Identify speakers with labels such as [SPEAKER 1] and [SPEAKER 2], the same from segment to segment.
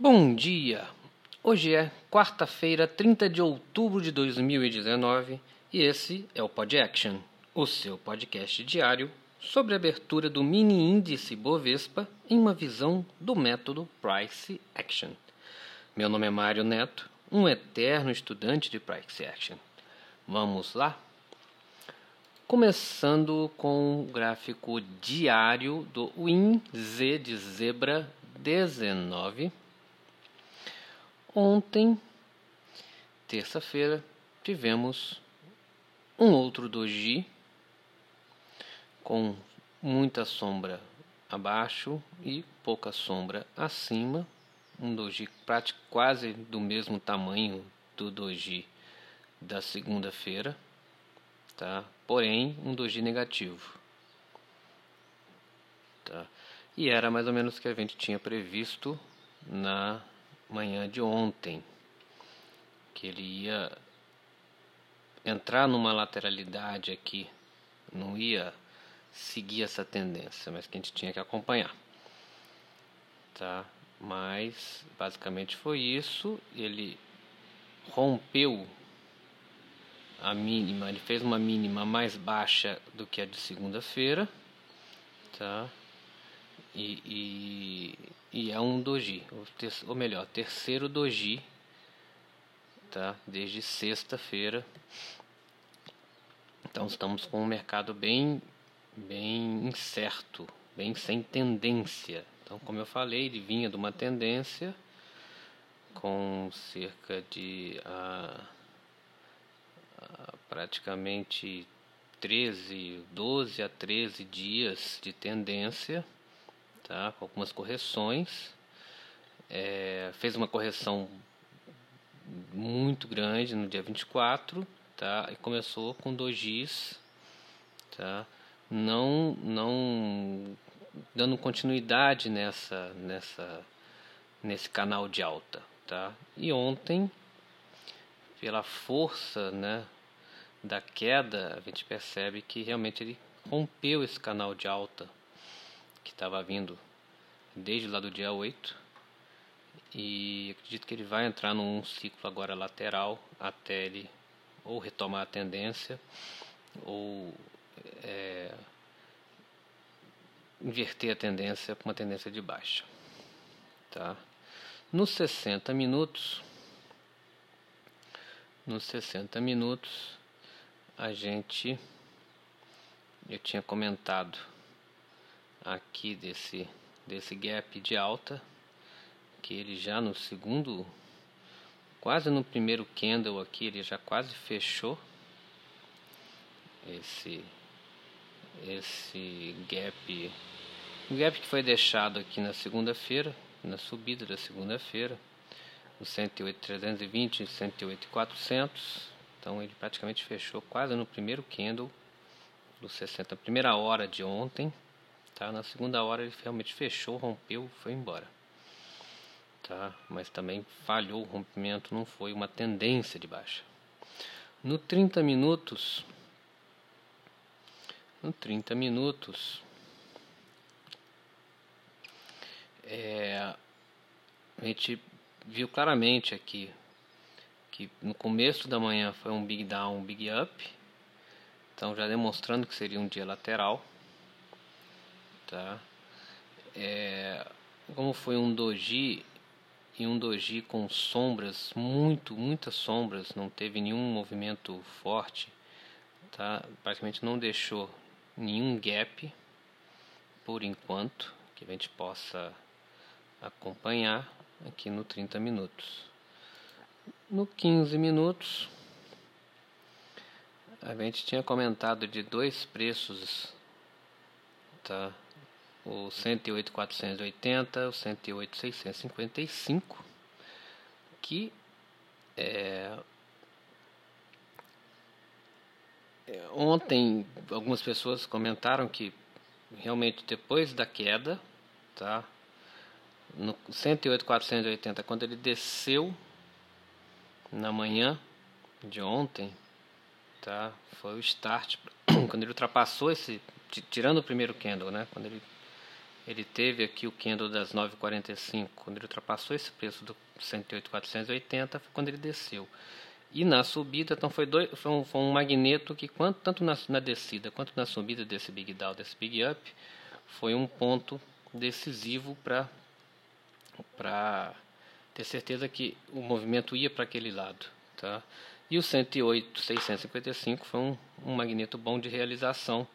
[SPEAKER 1] Bom dia! Hoje é quarta-feira, 30 de outubro de 2019 e esse é o Pod Action, o seu podcast diário sobre a abertura do mini índice Bovespa em uma visão do método Price Action. Meu nome é Mário Neto, um eterno estudante de Price Action. Vamos lá? Começando com o gráfico diário do WinZ de zebra 19 Ontem, terça-feira, tivemos um outro doji com muita sombra abaixo e pouca sombra acima. Um doji quase do mesmo tamanho do doji da segunda-feira, tá? Porém, um doji negativo. Tá? E era mais ou menos o que a gente tinha previsto na manhã de ontem, que ele ia entrar numa lateralidade aqui, não ia seguir essa tendência, mas que a gente tinha que acompanhar. Tá? Mas basicamente foi isso, ele rompeu a mínima, ele fez uma mínima mais baixa do que a de segunda-feira, tá? E, e, e é um doji, ou, melhor, terceiro doji, tá? Desde sexta-feira. Então estamos com um mercado bem, bem incerto, bem sem tendência. Então, como eu falei, ele vinha de uma tendência com cerca de ah, ah, praticamente 13, 12 a 13 dias de tendência tá? com algumas correções. É, fez uma correção muito grande no dia 24, tá? E começou com dojis, tá? Não, não dando continuidade nessa, nessa, nesse canal de alta, tá? E ontem, pela força, né, da queda, a gente percebe que realmente ele rompeu esse canal de alta que estava vindo desde lá do dia 8 e acredito que ele vai entrar num ciclo agora lateral até ele ou retomar a tendência ou é, inverter a tendência para uma tendência de baixa. Tá? Nos 60 minutos, nos 60 minutos, a gente, eu tinha comentado aqui desse, desse gap de alta, que ele já no segundo, quase no primeiro candle aqui, ele já quase fechou esse esse gap o gap que foi deixado aqui na segunda-feira na subida da segunda-feira no 108.320 108.400 então ele praticamente fechou quase no primeiro candle do 60 primeira hora de ontem Tá? Na segunda hora ele realmente fechou, rompeu, foi embora. Tá? Mas também falhou o rompimento, não foi uma tendência de baixa. No 30 minutos, no 30 minutos, é, a gente viu claramente aqui que no começo da manhã foi um big down, um big up, então já demonstrando que seria um dia lateral tá? É, como foi um doji e um doji com sombras, muito, muitas sombras, não teve nenhum movimento forte, tá? Praticamente não deixou nenhum gap por enquanto que a gente possa acompanhar aqui no 30 minutos. No 15 minutos, a gente tinha comentado de dois preços tá? O 108.480, o 108.655, que é, é, ontem algumas pessoas comentaram que realmente depois da queda, tá? No 108.480, quando ele desceu na manhã de ontem, tá? Foi o start quando ele ultrapassou esse tirando o primeiro candle, né? Quando ele ele teve aqui o candle das 9,45, quando ele ultrapassou esse preço do 108,480, foi quando ele desceu. E na subida, então foi, dois, foi, um, foi um magneto que, quanto, tanto na, na, descida quanto na subida desse Big Down, desse Big Up, foi um ponto decisivo para ter certeza que o movimento ia para aquele lado. Tá? E o 108, 655 foi um, um magneto bom de realização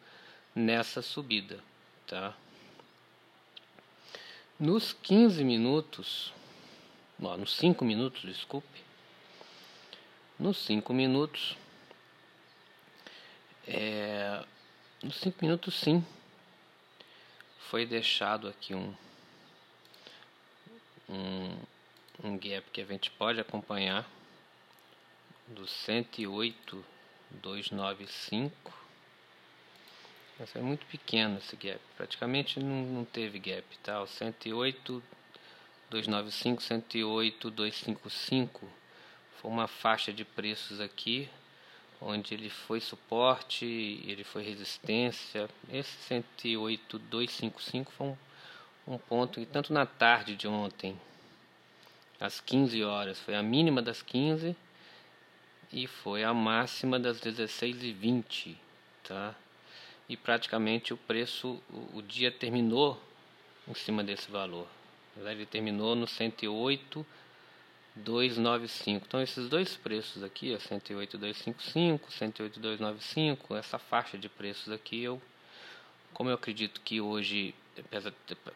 [SPEAKER 1] nessa subida. Tá? Nos 15 minutos, nos 5 minutos, desculpe, nos 5 minutos, é, nos 5 minutos sim, foi deixado aqui um, um, um gap que a gente pode acompanhar do 108,295 essa é muito pequeno esse gap, praticamente não, não teve gap, tá? O 108, 295, 108, 255 foi uma faixa de preços aqui, onde ele foi suporte, ele foi resistência. Esse 108, 255 foi um, um ponto que tanto na tarde de ontem, às 15 horas, foi a mínima das 15 e foi a máxima das 16 e 20, tá? E praticamente o preço, o, o dia terminou em cima desse valor. Ele terminou no 108,295. Então esses dois preços aqui, 108,255, 108,295, essa faixa de preços aqui, eu, como eu acredito que hoje,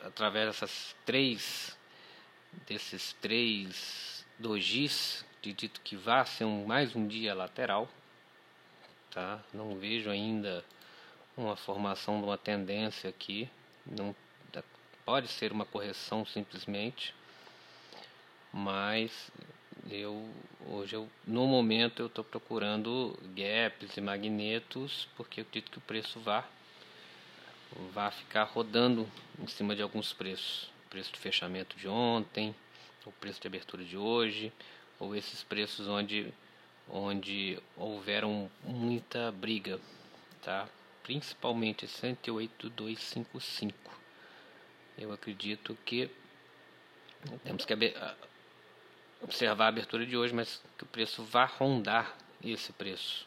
[SPEAKER 1] através dessas três, desses três dojis, acredito que vá ser um, mais um dia lateral, tá? Não vejo ainda uma formação de uma tendência aqui, não pode ser uma correção simplesmente, mas eu hoje eu, no momento eu estou procurando gaps e magnetos porque eu acredito que o preço vá vá ficar rodando em cima de alguns preços, o preço de fechamento de ontem, o preço de abertura de hoje, ou esses preços onde onde houveram muita briga, tá? Principalmente 108.255. Eu acredito que temos que observar a abertura de hoje, mas que o preço vá rondar esse preço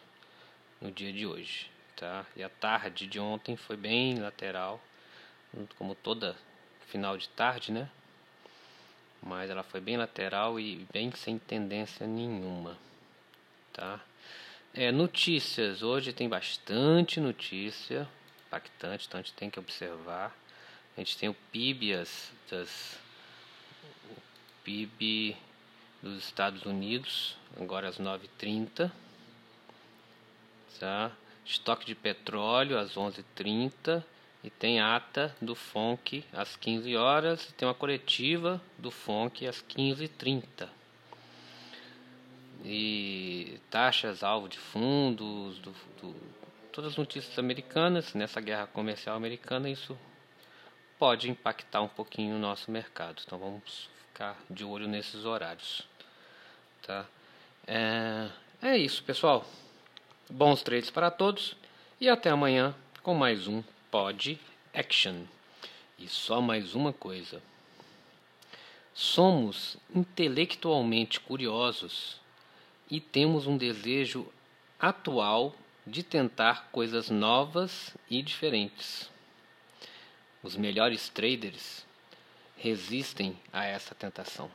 [SPEAKER 1] no dia de hoje, tá? E a tarde de ontem foi bem lateral, como toda final de tarde, né? Mas ela foi bem lateral e bem sem tendência nenhuma, tá? É, notícias. Hoje tem bastante notícia impactante, então a gente tem que observar. A gente tem o PIB, as, das, o PIB dos Estados Unidos, agora às 9h30. Tá? Estoque de petróleo às 11h30. E tem ata do FONC às 15 horas. E tem uma coletiva do FONC às 15h30 e taxas alvo de fundos, do, do, todas as notícias americanas, nessa guerra comercial americana, isso pode impactar um pouquinho o nosso mercado. Então vamos ficar de olho nesses horários. Tá? É, é isso, pessoal. Bons trades para todos e até amanhã com mais um Pod Action. E só mais uma coisa. Somos intelectualmente curiosos e temos um desejo atual de tentar coisas novas e diferentes. Os melhores traders resistem a essa tentação.